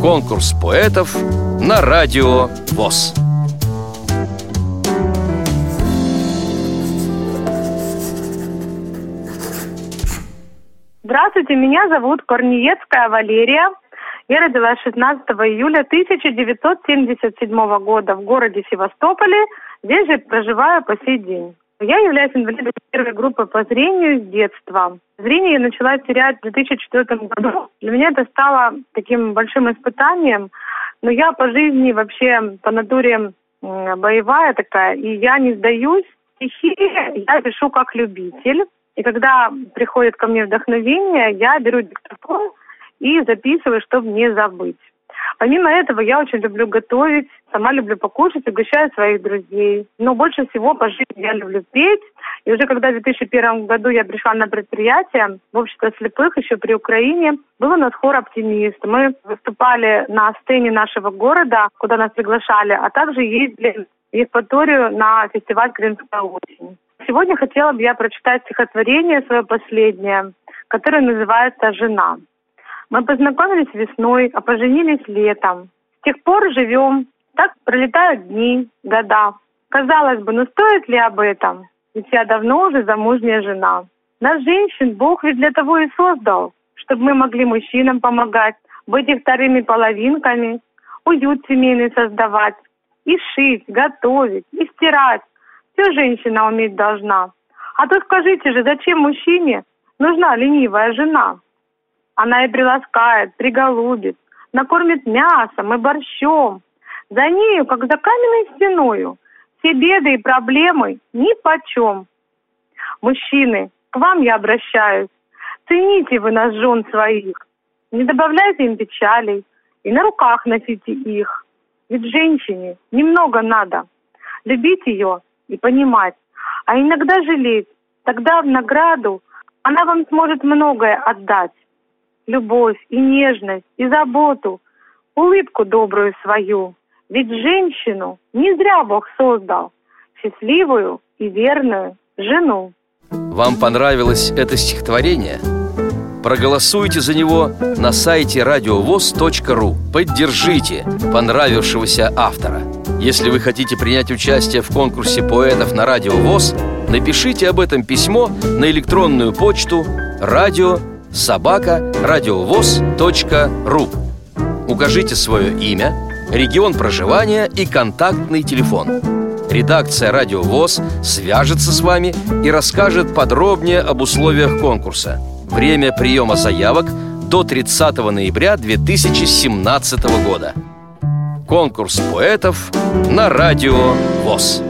Конкурс поэтов на радио ВОЗ. Здравствуйте, меня зовут Корниецкая Валерия. Я родилась 16 июля 1977 года в городе Севастополе. Здесь же проживаю по сей день. Я являюсь инвалидом первой группы по зрению с детства. Зрение я начала терять в 2004 году. Для меня это стало таким большим испытанием. Но я по жизни вообще, по натуре боевая такая, и я не сдаюсь. Стихи я пишу как любитель. И когда приходит ко мне вдохновение, я беру диктофон и записываю, чтобы не забыть. Помимо этого, я очень люблю готовить, сама люблю покушать, угощаю своих друзей. Но больше всего по жизни я люблю петь. И уже когда в 2001 году я пришла на предприятие в общество слепых еще при Украине, был у нас хор «Оптимист». Мы выступали на сцене нашего города, куда нас приглашали, а также ездили в Евпаторию на фестиваль «Крымская осень». Сегодня хотела бы я прочитать стихотворение свое последнее, которое называется «Жена». Мы познакомились весной, а поженились летом. С тех пор живем. Так пролетают дни, года. Казалось бы, ну стоит ли об этом? Ведь я давно уже замужняя жена. Нас, женщин, Бог ведь для того и создал, чтобы мы могли мужчинам помогать, быть их вторыми половинками, уют семейный создавать, и шить, готовить, и стирать. Все женщина уметь должна. А то скажите же, зачем мужчине нужна ленивая жена? Она и приласкает, приголубит, накормит мясом и борщом. За нею, как за каменной стеною, все беды и проблемы ни почем. Мужчины, к вам я обращаюсь. Цените вы нас, жен своих. Не добавляйте им печалей и на руках носите их. Ведь женщине немного надо. Любить ее и понимать, а иногда жалеть. Тогда в награду она вам сможет многое отдать любовь и нежность, и заботу, улыбку добрую свою. Ведь женщину не зря Бог создал, счастливую и верную жену. Вам понравилось это стихотворение? Проголосуйте за него на сайте радиовоз.ру. Поддержите понравившегося автора. Если вы хотите принять участие в конкурсе поэтов на Радио ВОЗ, напишите об этом письмо на электронную почту радио собака радиовоз.ру Укажите свое имя, регион проживания и контактный телефон. Редакция «Радио ВОЗ» свяжется с вами и расскажет подробнее об условиях конкурса. Время приема заявок до 30 ноября 2017 года. Конкурс поэтов на Радио ВОЗ.